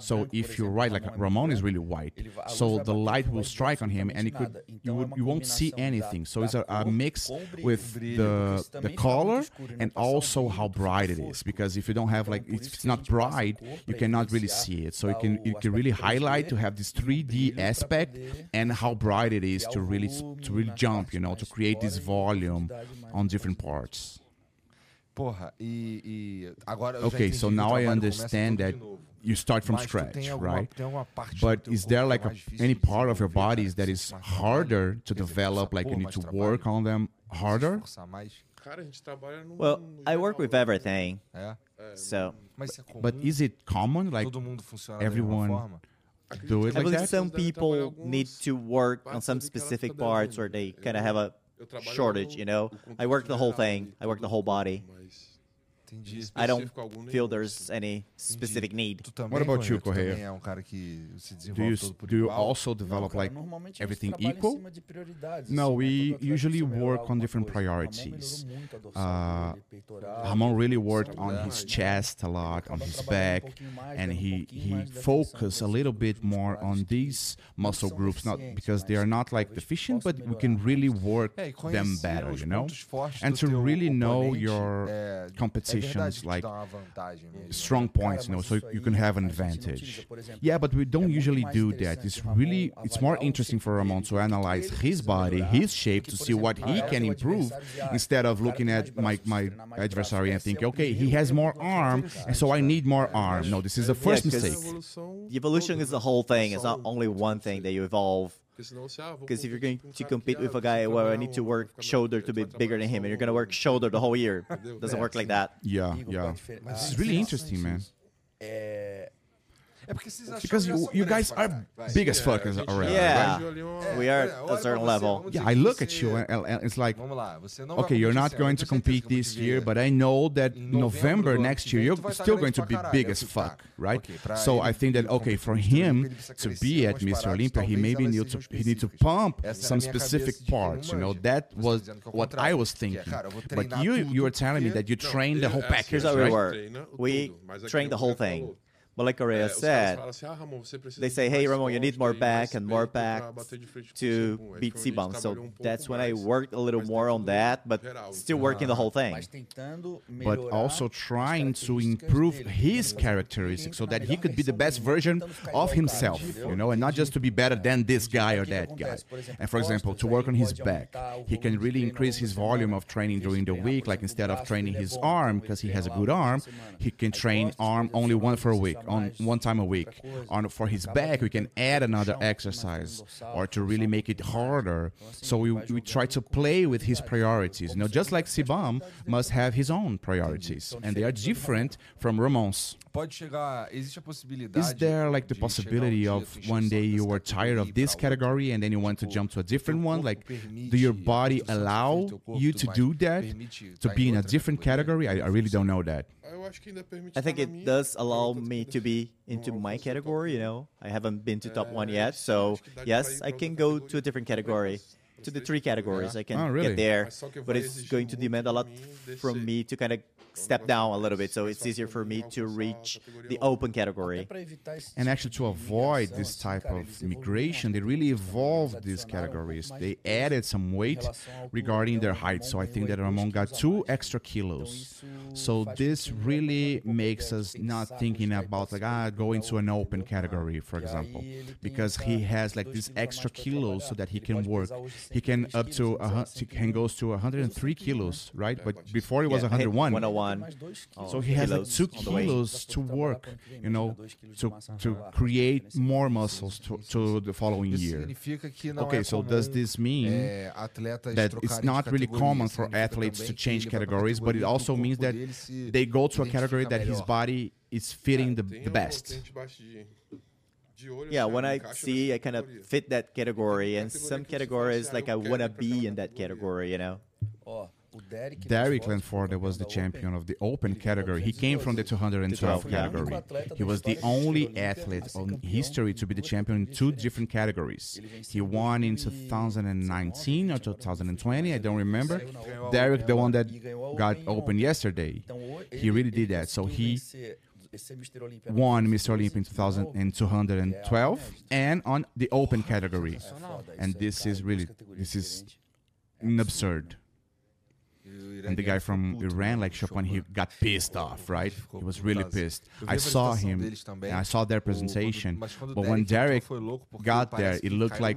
So if you're right, like Ramon is really white, ele vai- a luz so the light will strike on him, and it could you would you won't see anything. So it's a, a mix with the the também fica muito color and also how bright it is. Because if you don't have like if it's not gente passa a bright, you cannot really see it. So you can you can really highlight to have this e o 3D aspect and how bright it is to really to really jump, you know, to create this volume on different parts. Porra, e, e agora eu Okay, entendi so now I understand that you start from scratch, alguma, right? tem alguma parte do But is there like a, any part of your desenvolver, cara, bodies que that você is mais trabalha? harder to develop, like you need to work on them harder? esforçar mais. Cara, a gente trabalha no. Well, I work with everything, É? É, so Mas isso é comum. But is it common? Like todo mundo funciona everyone- da mesma forma? acredito do it I like believe that? some devem trabalhar people need to work on some ali que ela specific parts devendo. where they kind of have a eu trabalho shortage, you know? I work the whole thing. I work todo the whole body. mas Entendi. I don't algum feel there's assim. any specific need. Tu também, What about you, Tu Correia? também é um cara que se do you todo por do you igual? also Não, develop cara, like everything a gente trabalha equal? Em cima de prioridades, No, assim, we Todo usually work on different coisa. Priorities. melhorou muito a dorsal Uh, Ramon really worked on his chest a lot, on his um back, and um he he mais focused a little bit more on these muscle groups, not because they are not like deficient, but we can really work them better, you know. And to really know oponente positions like strong points, you know, so you can have an advantage. Yeah, but we don't usually do that. It's really it's more interesting for Ramon to analyze his body, his shape to see what he can improve instead of looking at my my adversary and think, okay, he has more arm, and so I need more arm. No, this is the first yeah, mistake. The evolution is the whole thing. It's not only one thing that you evolve because if you're going to compete with a guy, well, I need to work shoulder to be bigger than him, and you're going to work shoulder the whole year. Doesn't work like that. Yeah, yeah. This is really interesting, man. Eh, because you, you guys are big as fuck as. Yeah. We are a certain level. Yeah, I look at you and, and it's like, okay, you're not going to compete this year, but I know that November next year, you're still going to be big as fuck, right? So I think that, okay, for him to be at Mr. Olympia, he maybe need to, he need to pump some specific parts, you know? That was what I was thinking. But you, you were telling me that you trained the whole package, Here's how we work. We trained the whole thing. Mas like Correia said, they say, hey, Ramon, you need more back and more back to beat CBum. So that's when I worked a little more on that, but still working the whole thing. But also trying to improve his characteristics so that he could be the best version of himself, you know, and not just to be better than this guy or that guy. And for example, to work on his back, he can really increase his volume of training during the week. Like instead of training his arm, because he has a good arm, he can train arm only one for a week on one time a week. On for his back, we can add another exercise or to really make it harder. So we, we try to play with his priorities. You know, just like CBum must have his own priorities, and they are different from Ramon's. Is there like the possibility of one day you are tired of this category and then you want to jump to a different one? Like, do your body allow you to do that, to be in a different category? I, I really don't know that. I think it does allow me to be into my category, you know. I haven't been to top one yet, so yes, I can go to a different category to the three categories. I can oh, really? get there, but it's going to demand a lot from me to kind of step down a little bit, so it's easier for me to reach the open category. And actually, to avoid this type of migration, they really evolved these categories. They added some weight regarding their height. So I think that Ramon got two extra kilos. So this really makes us not thinking about like ah going to an open category, for example, because he has like these extra kilos so that he can work he can up to a, he can goes to 103 kilos, right? But before he was 101. 101. So he has like two kilos to work, you know, to to create more muscles to, to the following year. Okay, so does this mean that it's not really common for athletes to change categories, but it also means that they go to a category that his body is fitting the, the best? yeah when i see i kind of fit that category and some categories like i want to be in that category you know Derek Lunsford was the champion of the open category. He came from the 212 category. He was the only athlete in history to be the champion in two different categories. He won in 2019 or 2020, I don't remember. Derek, the one that got open yesterday, he really did that. So he won Mr. Olympia in 2012 and on the open category. And this is really, this is absurd. And the guy from Iran, like Choopan, he got pissed off, right? He was really pissed. I saw him, I saw their presentation, but when Derek got there, it looked like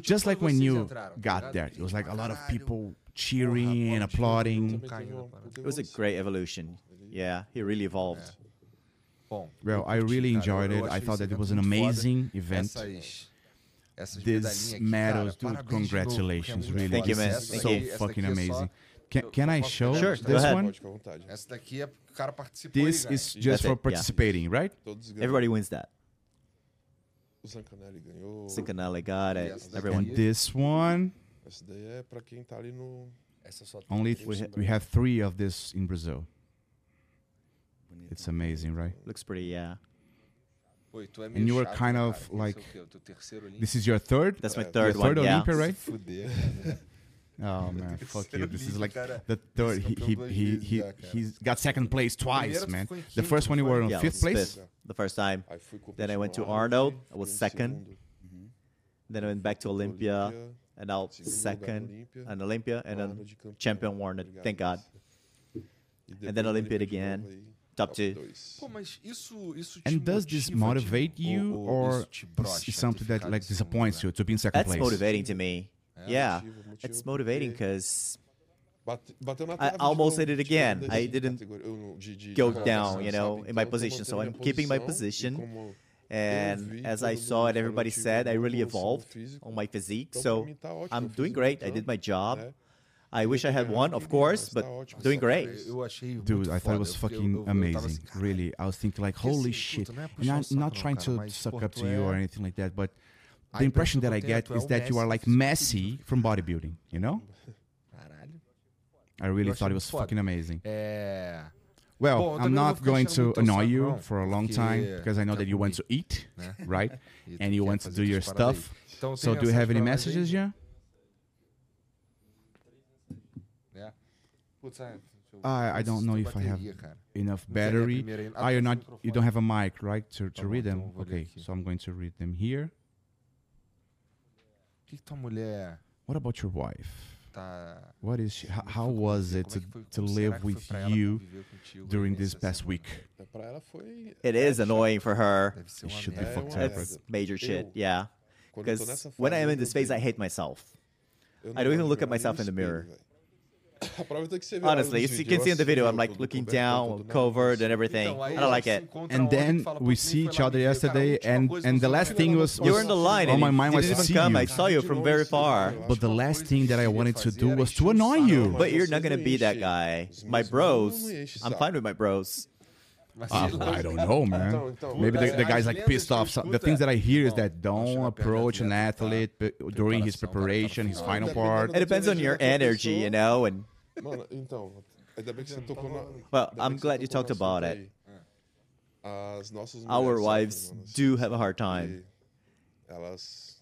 just like when you got there, it was like a lot of people cheering and applauding. It was a great evolution. Yeah, he really evolved. Well, I really enjoyed it. I thought that it was an amazing event. This medals, dude, congratulations, really. Thank you, man. So fucking amazing. Can, can I show sure, this one? This is just That's for it, participating, yeah. right? Everybody wins that. Zancanelli got it. Everyone. And this one. Only we, we have three of this in Brazil. It's amazing, right? Looks pretty, yeah. And you were kind of like, this is your third? That's my third your third one, Olympia, yeah. right? oh man, fuck you! This is like the third. He he he he he's got second place twice, man. The first one you were on yeah, fifth place. Fifth, the first time. Then I went to Arnold. I was second. Mm-hmm. Then I went back to Olympia, and now second and Olympia, and then champion Warner. Thank God. And then Olympia again. Top And does this motivate you, or is something that like disappoints you to be in second That's place? That's motivating to me. Yeah, it's motivating because I almost hit it again. I didn't go down, you know, in my position. So I'm keeping my position. And as I saw it, everybody said, I really evolved on my physique. So I'm doing great. I did my job. I wish I had one, of course, but doing great. Dude, I thought it was fucking amazing. Really, I was thinking like, holy shit. And I'm not trying to suck up to you or anything like that, but the impression that I get is that you are like Messi from bodybuilding, you know? I really thought it was fucking amazing. Well, I'm not going to annoy you for a long time because I know that you want to eat, right? And you want to do your stuff. So, do you have any messages, yeah? I, I don't know if I have enough battery. Ah, you're not, you don't have a mic, right, to, to read them? Okay, so I'm going to read them here. What about your wife? What is she, how, how was it to, to live with you during this past week? It is annoying for her. It should be fucked up. That's major shit, yeah. Because when I am in this phase, I hate myself. I don't even look at myself in the mirror. Honestly, you can see in the video, I'm like looking down, covered, and everything. I don't like it. And then we see each other yesterday, and and the last thing was—you were in the line. On my mind was to see you. I saw you from very far. But the last thing that I wanted to do was to annoy you. But you're not gonna be that guy. My bros, I'm fine with my bros. Uh, I don't know, man. Maybe the, the, guy's like pissed off. The things that I hear is that don't approach an athlete uh, during his preparation, his final part. It depends on your energy, you know, and Mano, então, ainda bem que você tocou na. Well, I'm glad you talked about it. As nossas Our wives do have a hard time. Elas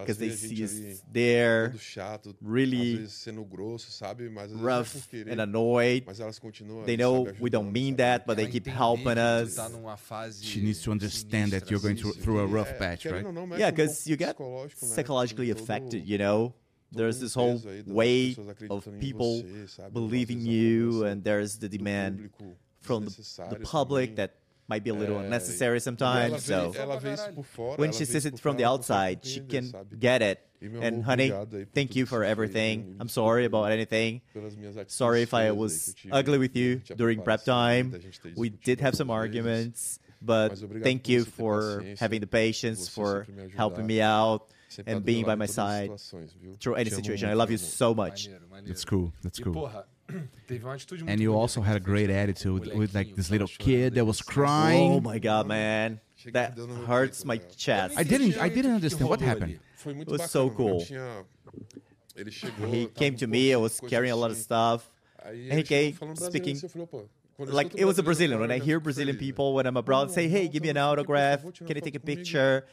because they see us there, chato, really grosso, sabe? Mas rough and annoyed. they know sabe, we don't mean that, but they keep helping us. She needs to understand that you're going through, through a rough patch, right? Yeah, because you get psychologically affected, you know? there's this whole way of people believing you, and there's the demand from the, the public that might be a little unnecessary sometimes. So when she sees it from the outside, she can get it. And honey, thank you for everything. I'm sorry about anything. Sorry if I was ugly with you during prep time. We did have some arguments, but thank you for having the patience, for helping me out and being by my side through any situation. I love you so much. That's cool. That's cool. And you also had a great attitude with, like this little kid that was crying. Oh my god, man. That hurts my chest. I didn't I didn't understand what happened. It was so cool. He came to me, I was carrying a lot of stuff. And he came speaking like it was a Brazilian. When I hear Brazilian people when I'm abroad say, "Hey, give me an autograph. Can I take a picture?"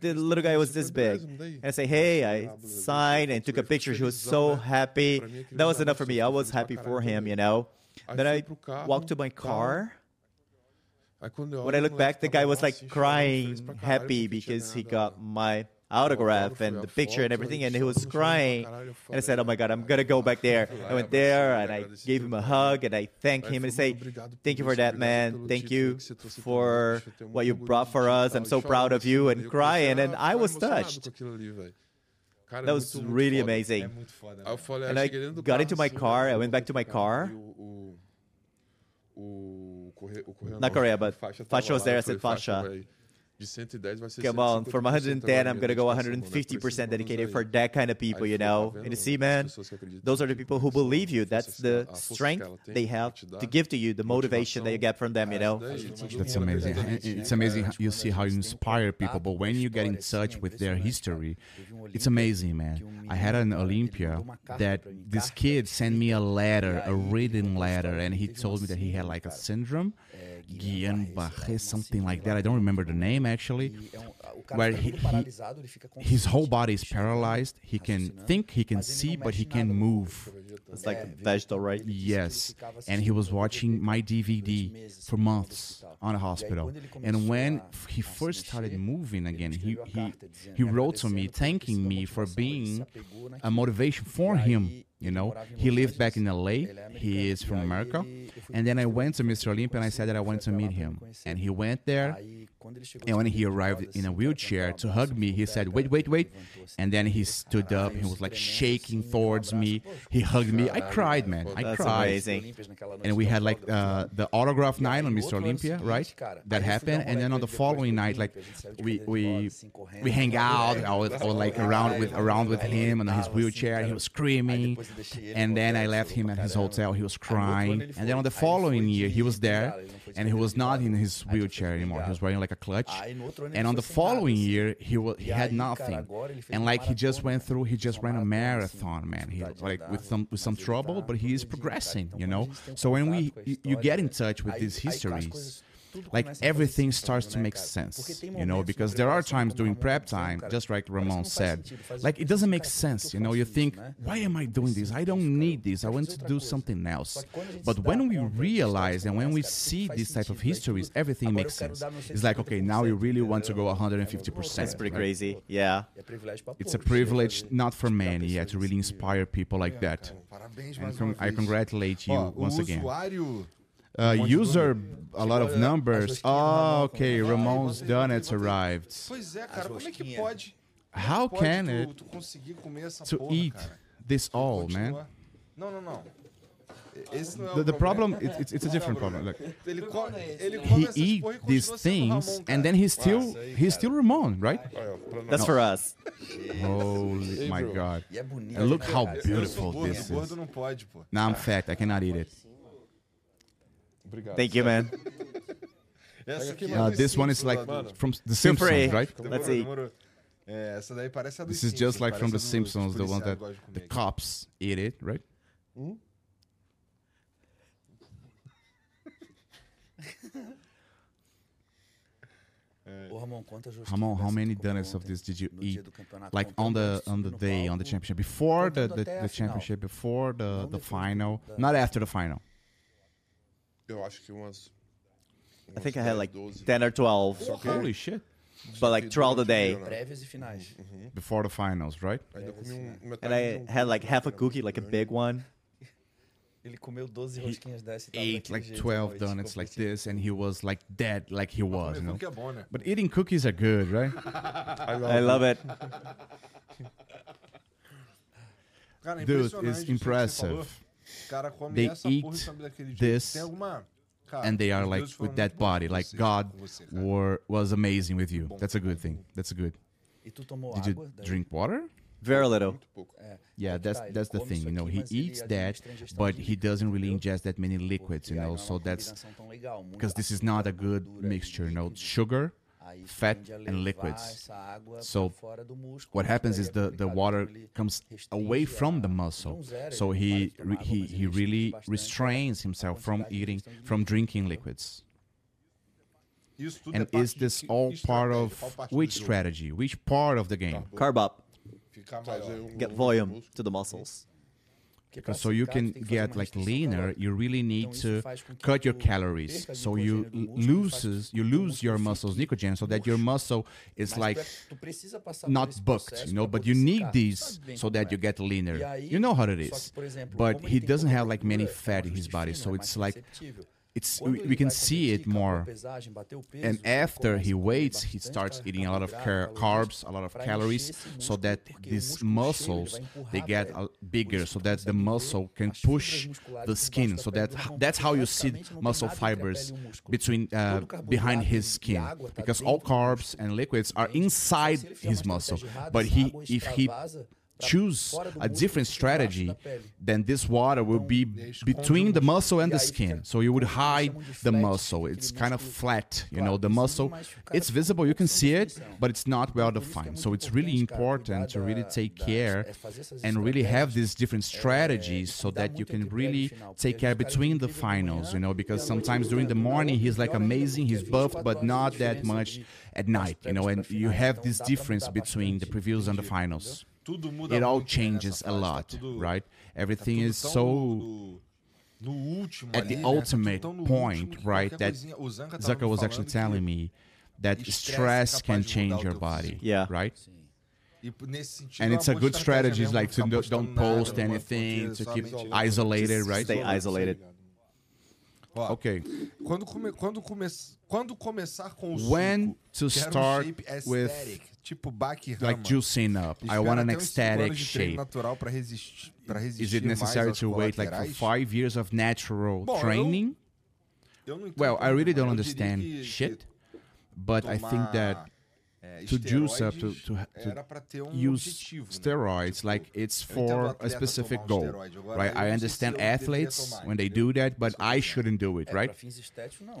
the little guy was this big. And I say, hey, I signed and took a picture. He was so happy. That was enough for me. I was happy for him, you know. Then I walked to my car. When I look back, the guy was like crying, happy because he got my autograph and the picture and everything, and he was crying. And I said, "Oh my God, I'm gonna go back there." I went there and I gave him a hug and I thanked him and I say, "Thank you for that, man. Thank you for what you brought for us. I'm so proud of you." And crying, and I was touched. That was really amazing. And I got into my car. I went back to my car. Not Correia, but Fasha was there. I said, Fasha. Come on, from 110, I'm going to go 150% dedicated for that kind of people, you know? And you see, man, those are the people who believe you. That's the strength they have to give to you, the motivation that you get from them, you know? That's amazing. It's amazing you see how you inspire people, but when you get in touch with their history, it's amazing, man. I had an Olympia that this kid sent me a letter, a written letter, and he told me that he had like a syndrome Guillain-Barré, something like that. I don't remember the name actually. Where he, he, his whole body is paralyzed. He can think, he can see, but he can't move. It's like vegetal, right? Yes. And he was watching my DVD for months on a hospital. And when he first started moving again, he, he, he wrote to me thanking me for being a motivation for him you know, he lived back in LA. He is from America. And then I went to Mr. Olympia and I said that I wanted to meet him. And he went there. And when he arrived in a wheelchair to hug me, he said, Wait, wait, wait. And then he stood up. He was like shaking towards me. He hugged me. I cried, man. I That's cried. amazing. And we had like uh, the autograph night on Mr. Olympia, right? That happened. And then on the following night, like we we we hang out. I was, I was like around with around with him on his wheelchair. He was screaming. And then I left him at his hotel. He was crying. And then on the following year, he was there, and he was not in his wheelchair anymore. He was wearing like a clutch. And on the following year, he was he had nothing. And like he just went through, he just ran a marathon, man. He like with some with some trouble, but he is progressing, you know. So when we you, you get in touch with these histories like everything starts to make sense, you know, because there are times during prep time, just like Ramon said, like it doesn't make sense, you know. You think, why am I doing this? I don't need this. I want to do something else. But when we realize and when we see these type of histories, everything makes sense. It's like, okay, now you really want to go 150 percent. That's pretty crazy. Yeah. It's a privilege, not for many, yeah, to really inspire people like that. And con- I congratulate you once again. Usuário Uh, user, a lot of numbers. Oh, okay, Ramon's donuts arrived. Pois é, cara, como é que pode? How can it tu conseguir comer essa to eat this all, man? Continua. Não, não, não. Esse não é The, the problem, it, it's, it's a Esse não é o different problem. Look, Ele, co ele come he essas eat porra continua these things, and then he's still he's still Ramon, right? Olha, ó, pra That's nós. for us. Holy my. God! É bonito. And look how cara? Eu sou beautiful this is. não. Now I'm fat. I cannot eat it. Obrigado. Thank you, man. Essa aqui Uh, this one is like Mano, from The Feel free. Simpsons, right? demorou, Let's see. demorou. É, essa daí parece a dos This is just like from The parece a dos Simpsons, the one that gostam de comer the cops eat it, right? Ô, Ramon, Ramon, how many tu donuts of this did you eat? Like on the on the day on the championship before the the, the championship before the the final, not after the final. Eu acho que umas. I think I had like 12. 10 or 12, Holy shit! but like throughout the day. Prévias e finais. Before the finals, right? Ainda comi um, metade And de I um had like half a cookie, like a big one. Ele comeu 12 rosquinhas dessa e tava Ate daquele like jeito 12 noite, donuts like this, and he was like dead, like he was, you know. cookie é bom, né? But eating cookies are good, right? I love it. Cara, é Dude, impressionante it's isso que você falou. impressive. O cara come They essa eat porra e sabe this, Tem alguma... Cara, and they are like with that body, like God com você, were was amazing with you. That's a good thing. That's good. E tu tomou Did you daí? drink water? Very little. Muito pouco. É. Yeah, that's that's the thing. You know, he eats that, administra a ingestão but he doesn't really ingest that many liquids, you know. So that's combinação tão legal, muito because this is not a good mixture, you know. Sugar, Aí fat, and liquids. So, pra fora do músculo, what happens is é the the water comes away from the muscle. So he para de tomar re- água, he he really restringe bastante a- restrains himself from eating from drinking liquids. Isso tudo é And is this all part of Qual parte do which strategy? Which part of the game? Carb up. Ficar Fazer maior. um Get volume volume to the muscles. So you can tu tem que fazer get like leaner. You really need to faz com que cut your calories. So you glicogênio do l- músculo faz loses you lose your muscles glycogen so that your muscle is like é- tu precisa passar por not booked, you know, but you need these so that you get leaner. You know how it is. que, por exemplo, But he doesn't have like many fat in his body, so it's like. It's we, we can see it competir, acabou a more. pesagem, bateu o peso, And after he waits, he starts eating a lot of car- carbs, a lot of calories, so that these músculo cheio, ele muscles they get bigger, so that the muscle can push the skin. So that that's how you see basicamente não tem muscle nada entre a fibers pele o músculo. between uh, behind his skin because all carbs and liquids are inside Se ele fizer his muscle. But he if he choose a different strategy, then this water will be between the muscle and the skin. So you would hide the muscle. It's kind of flat, you know, the muscle. mas o cara It's visible, you can see it, but it's not well Por isso que é defined. So it's really important to really take care é fazer essas and really have these different strategies so that you can really take care vezes o cara between the é incrível de finals, you know, because sometimes during the morning he's like amazing, he's buffed, but not that much at night, you know, and you have this difference between the previews and the finals it all changes a lot, right? Everything is so at the ultimate point, right? That Zucker was actually telling me that stress can change your body, yeah, right? And it's a good strategy, like to don't post anything, to keep isolated, right? Stay isolated. Ó, ok. Quando, come, quando, come, quando começar com o When suco, to um start um shape with tipo Like juicing up. I want an ecstatic shape. Natural resistir, resistir Is it necessary to wait like for five years of natural Bom, training? Eu, eu well, I really don't understand que, shit, que but I think that to juice up to, to, to use steroids né? like it's for a specific goal right? i understand athletes when they do that but i shouldn't do it right?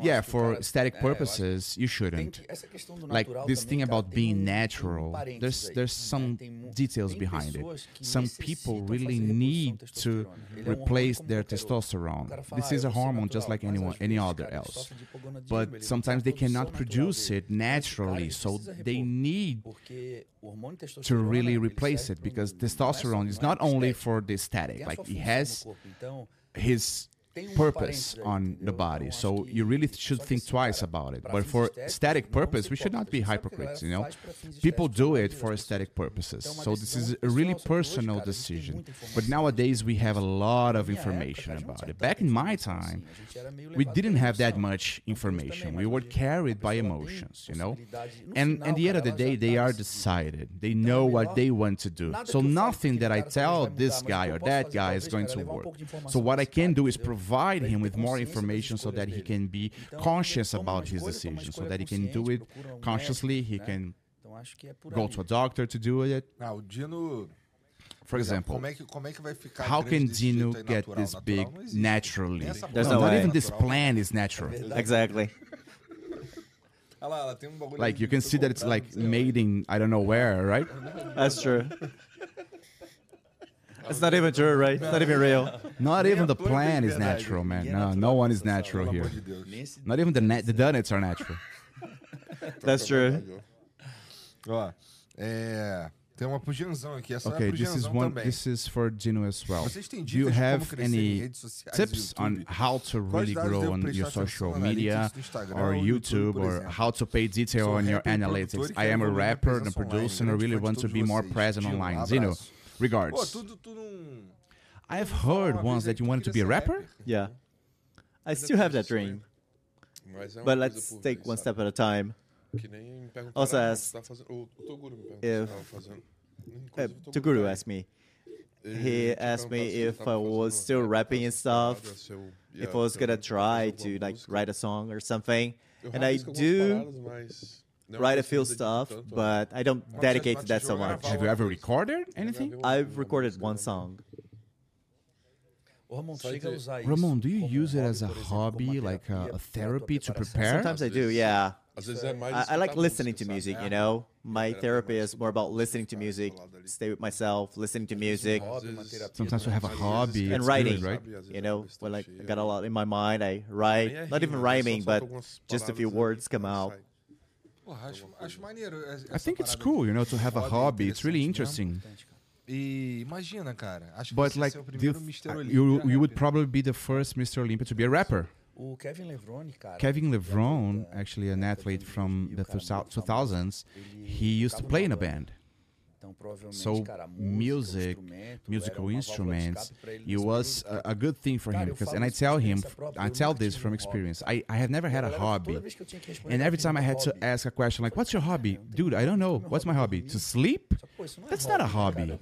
yeah for aesthetic purposes you shouldn't. like this thing about being natural there's there's some details behind it. some people really need to replace their testosterone. This is a hormone just like anyone any other else. but sometimes they cannot produce it naturally so they need to really replace it because testosterone is not only for the static, like it has his purpose on the body. So you really should think twice about it. But for static purpose, we should not be hypocrites, you know? People do it for aesthetic purposes. So this is a really personal decision. But nowadays we have a lot of information about it. Back in my time, we didn't have that much information. We were carried by emotions, you know? And at the end of the day, they are decided. They know what they want to do. So nothing that I tell this guy or that guy is going to work. So what I can do is provide provide him with more information so that he can be conscious about his decision, so that he can do it consciously, he can go to a doctor to do it. For example, how can Dino get this big naturally? There's no, not way. even this plan is natural. Exactly. like you can see that it's like made in I don't know where, right? That's true. It's not even true, right? It's not even real. Not even the plan is natural, man. No, no one is natural here. Not even the na the donuts are natural. That's true. Ó, é, tem uma pro Gianzão aqui. Essa é Okay, pro this is one. também. This is for Gino as well. Do you have any tips on how to really grow on your social media or YouTube or how to pay detail on your analytics? I am a rapper and a producer and I really want to be more present online. Zeno. Regards. I've heard once that you wanted to be a rapper. Yeah. I still have that dream. But let's take one step at a time. Also asked if uh, Toguro asked me. He asked me if I was still rapping and stuff, if I was gonna try to like write a song or something, and I do no, write a few stuff, but I don't dedicate to that so much. Have you ever recorded anything? I've recorded one song. Ramon, do you use it as a hobby, like uh, a, a therapy to prepare? Sometimes I do, yeah. I, I, like listening to music, you know? My therapy is more about listening to music, stay with myself, listening to music. Sometimes I have a hobby. And writing, right? You know, when I got a lot in my mind, I write, not even rhyming, but just a few words come out. Porra, acho, acho maneiro. I think it's cool, you know, to have a hobby. It's really interesting. E imagina, cara. Acho But like, primeiro Mr. Uh, Olympia. You, you would probably be the first Mr. Olympia to be a rapper. O Kevin Levrone, cara, Kevin Levrone, actually an athlete from the 2000s, he used to play in a band. Então, so cara, music, musical instruments, it was a, a, good thing for him because, and I tell him, I tell this from experience. I, I have never had a hobby, and every time I had to ask a question like, "What's your hobby, dude? I don't know. What's my hobby? To sleep? That's not a hobby."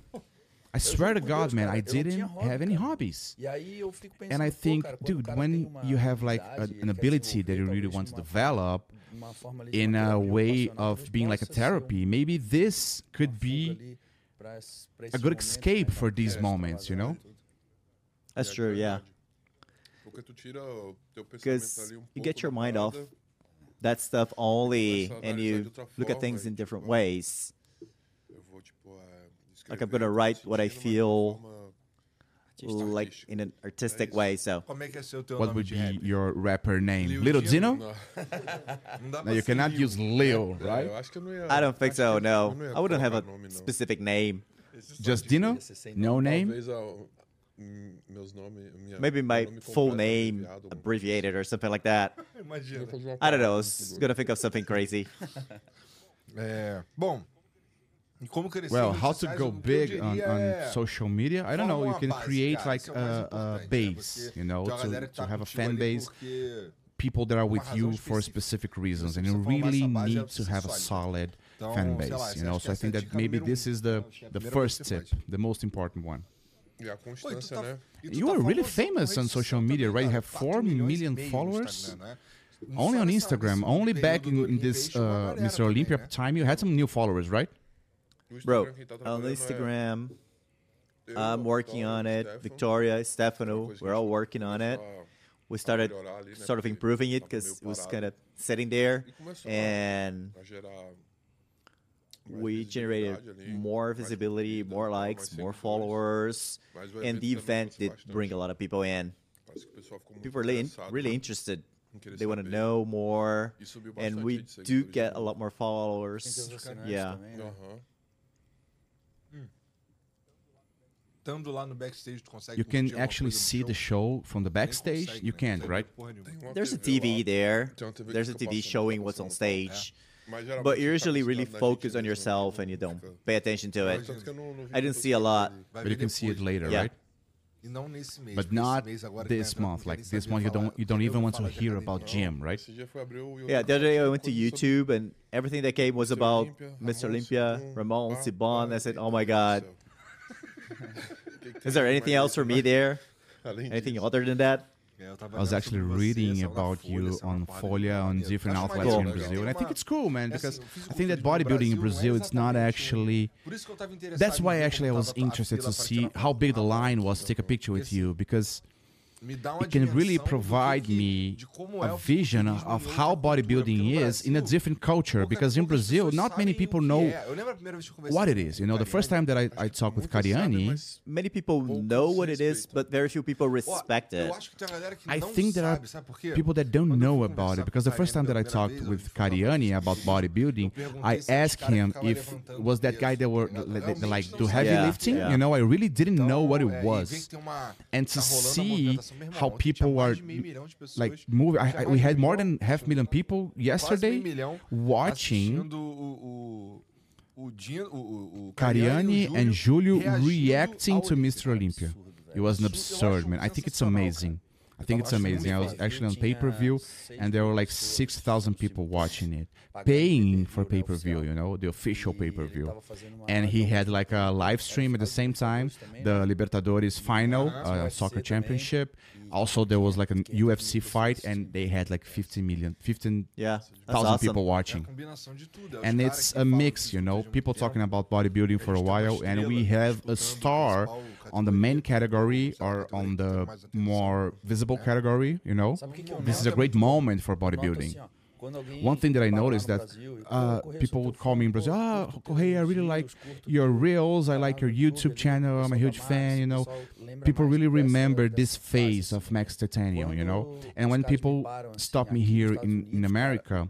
I swear to God, man, I didn't have any hobbies. And I think, dude, when you have like an ability that you really want to develop, in a way of being like a therapy. Maybe this could be a good escape for these moments, you know? That's true, yeah. Because you get your mind off that stuff only and you look at things in different ways. Like I'm going to write what I feel like in an artistic way. So what would be your rapper name? Little Dino? no, you cannot use Leo, right? I don't think so. No, I wouldn't have a specific name. Just Dino? No name? Maybe my full name abbreviated or something like that. I don't know. I was gonna think of something crazy. É, bom, Well, how to go big on, on social media? I don't know. You can create like a, a base, you know, to, to have a fan base, people that are with you for specific reasons, and you really need to have a solid fan base, you know. So I think that maybe this is the the first tip, the most important one. E a constância, né? You are really famous on social media, right? You have four million followers. Only on Instagram. Only back in, in this uh, Mr. Olympia time, you had some new followers, right? No Bro, Instagram, quem tá on Instagram, I'm working on it. Victoria, Stefano, we're all working on it. We started melhorar ali, né, sort of improving it because it was kind of sitting there, E começou a- and a gerar mais we generated more visibility, more likes, more followers, and the event did bring a lot of people in. Parece que o pessoal ficou muito People are really, really interested. They want to know more, and we do get a lot more followers. Yeah. também, né? Aham. Estando lá no backstage, tu consegue You can actually see show? the show from the backstage. consegue, You né? can't, right? porra nenhuma. Tem uma There's a TV TV there. tem uma TV que There's a TV showing what's on stage. But you're usually really focus on yourself and you don't pay attention to it. Tanto que eu não- não vi I didn't see a lot. But you can see it later, Yeah. right? Não nesse mês. But not mês agora que tá this month. Like this saber month, you don't you don't even want to hear about gym, right? Esse dia foi abrir o Yeah, the other day I went to YouTube YouTube and everything that came was about Mr. Olympia, Ramon, CBum. I said, oh my God, do céu. Que que tem is there anything else for me there? Anything other than that? É, eu tava I was actually reading about you on porrada Folha on different Acho outlets maneiro, in? Brazil, and I think it's cool, man, because I think that bodybuilding in Brazil não it's not actually. Por isso que eu tava interessado That's why actually I was interested to see how big the line was to take a picture with you because Me dá uma it can really provide me de como é a o vision of how bodybuilding is in a different culture. Because in Brazil, not many people know é. Eu lembro a primeira vez que eu conversei what it is. You know, the first time that I, I talked with Muitos Cariani, Many people know what it is, but very few people respect it. acho que tem uma galera que I think there are sabe, sabe por quê? people that don't know about it because the first time that I talked with vez, eu fui falar Cariani about bodybuilding, I asked him if was that guy that were Ele like, realmente like do heavy Yeah, lifting. yeah. You know, I really didn't know what it é, ver was. que tem uma- And to see movimentação, meu irmão, how people are de meio milhão de pessoas, like moving. I, I- we had more than half million people yesterday watching Cariani and Julio reacting to Mr. Olympia. It was an absurd, man. I think it's amazing. I think it's amazing. I was actually on pay per view, and there were like six thousand people watching it, paying for pay per view. You know, the official pay per view. And he had like a live stream at the same time, the Libertadores final, uh, soccer championship. Also, there was like a UFC fight, and they had like 15 million, 15,000 Yeah, that's awesome. people watching. combinação de tudo. É os And it's a mix, you know, people talking about bodybuilding for a while, and we have a star on the main category or on the more visible category, you know. This is a great moment for bodybuilding. One thing that I noticed that uh, people would call me in Brazil, ah, Correia, I really like your reels, I like your YouTube channel, I'm a huge fan, you know. People really remember this phase of Max Titanium, you know. And when people stop me here in, in America,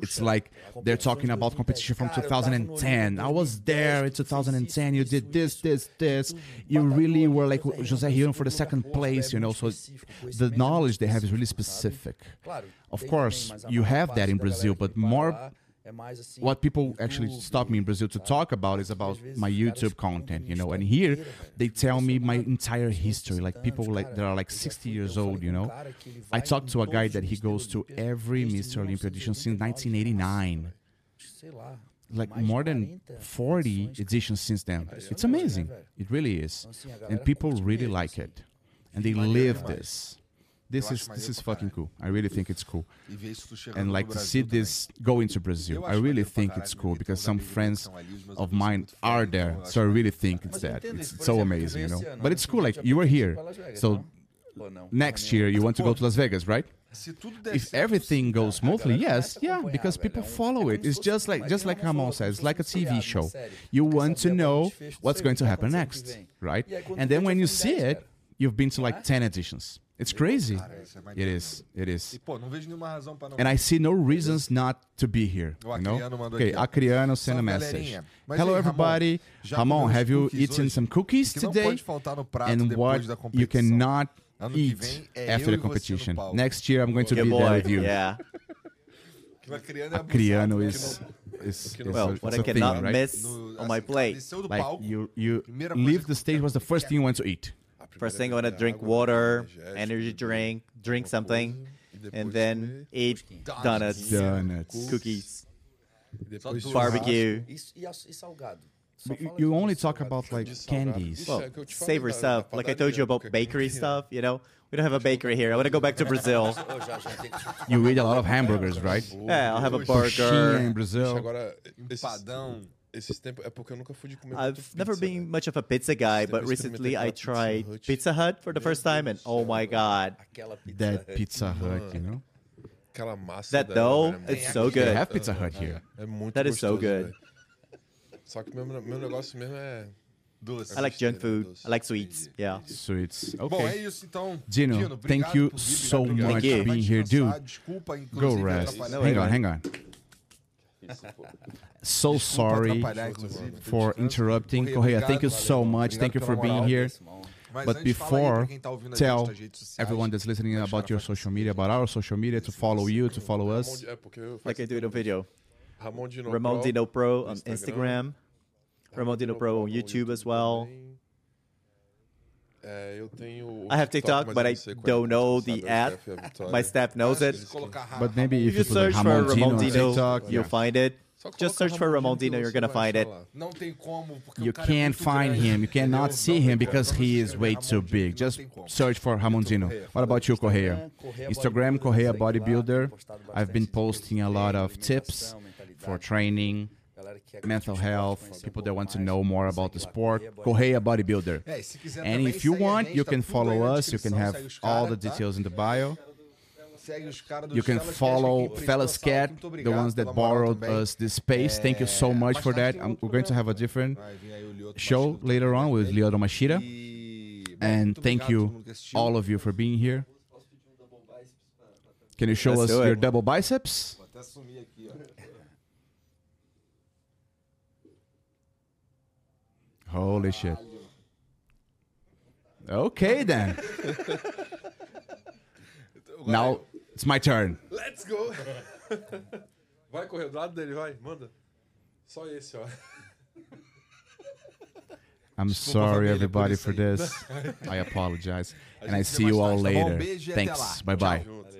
it's like they're talking about competition from 2010. I was there in 2010. You did this, this, this. You really were like Jose Hiron for the second place, you know. So the knowledge they have is really specific. Of course, you have that in Brazil, but more what people actually stop me in Brazil to talk about is about my YouTube content, you know. And here they tell me my entire history, like people like that are like 60 years old, you know. I talked to a guy that he goes to every Mr. Olympia edition since 1989, like more than 40 editions since then. It's amazing. It really is, and people really like it, and they live this. This is this is fucking cool. I really think it's cool. Ver isso tu chegando and like to see this go into Brazil. I really think it's cool because some friends que são ali, os meus of mine are there, so I really think it's that. It's so amazing, you know. But it's cool. Like you were here, so next year you want to go to Las Vegas, right? Se tudo der If everything goes smoothly, yes, yeah, because people follow it. It's just like just like Ramon says, it's like a TV show. You want to know what's going to happen next, right? And then when you see it, you've been to like ten editions. It's crazy. Cara, isso é mais It is. It E, is. pô, não vejo nenhuma razão pra não. And I see no reasons not to be here. You know? Okay, aqui, ó. Acriano send a message. Hello, everybody. já Ramon, have you eaten some cookies O que não today? pode faltar no prato And depois what da you cannot eat after the você no competition. Next year, I'm going to be there with you. Yeah. Acriano é Acriano abusado, is. né? It's, it's Well, a, what I I a thing, cannot right? miss on my plate. Like you, you leave the stage was the first thing you want to eat. A primeira First thing I é want to drink water, energy drink, drink something, coisa, depois and then eat Donuts. donuts, Donuts. cookies, depois dois. barbecue. Isso, as- salgado? Só You, fala you de only talk about like candies. Well, é que eu te falei savory stuff. Like I told you about bakery stuff, you know? We don't have a bakery here. I want to go back to Brazil. Ô, Jorge, tem que- You eat a lot of hamburgers, right? Yeah, I'll have a Coxinha in burger. Brazil. Agora, esses, tempos, é porque eu nunca fui de comer I've muito never been né? much of a pizza guy, but recently I aquela Pizza tried Hut. Pizza Hut for the first time, and oh my god, Aquela pizza. That Pizza Hut, you know? Aquela massa that dela, dough, velho, é it's muito- so They good. have Pizza Hut here. É muito That is so gostoso, good. velho. Só que meu, meu negócio mesmo é... Doce. I like junk food. doce. I like sweets. Yeah. Sweets. Bom, é Okay. isso então. Dino, obrigado thank you por vir, so obrigado por much vir. for being here, descansar, dude. Desculpa, Go rest. atrapalhar. No, Hang on, hang on. So sorry for interrupting. Correia, Correia, thank you so much. Thank you for being here. But antes, fala aí pra before, quem tá ouvindo a gente tell nas redes sociais. everyone that's listening about your social media, about our social media, to follow you, to follow um us. Di- É, porque eu Like I faço do in a video. Ramon Dino Pro, Dino Pro no on Instagram. Instagram. Ramon Dino Pro on YouTube as well. Também. É, eu tenho o I have TikTok, mas but I não sei qual é don't know the o ad. Steph a Vitória. My staff knows it. que se colocar Rafa- But maybe If if you you search for Ramon Dino Ramon on Dino, TikTok, you'll find it. Just search for Ramon Dino, you're gonna find it. lá. Não tem como, porque You o cara é can't find him. You cannot see him because he is way too big. Just search for Ramondino. What about you, Correia? Correia Instagram, Bodybuilder, Correia segue lá, Bodybuilder. I've been posting a lot of tips for training, Galera que quer mental health, people um that want to know more about the sport. Correia Bodybuilder. É, se quiser And if you want, you can follow us. You can have all the details in the bio. Segue os caras do You can follow Fellas Cat, the ones that borrowed us this space. Thank you so much for that. Um, outro we're going to have a different Vai vir aí o Lyoto show later on with dele. Machida. And thank obrigado a todo you, mundo que assistiu. all of you, for being here. Can you show Let's us your double biceps? Vou até sumir aqui, ó. Holy shit. Okay, then. Now it's my turn. Let's go! Vai correr do lado dele, vai, manda. Só esse, ó. I'm Desculpa, sorry, família, everybody, por for isso this. I apologize. A And I gente see vê you mais all tarde, tá bom? later. Beijo e até lá. Thanks. Bye bye. Junto.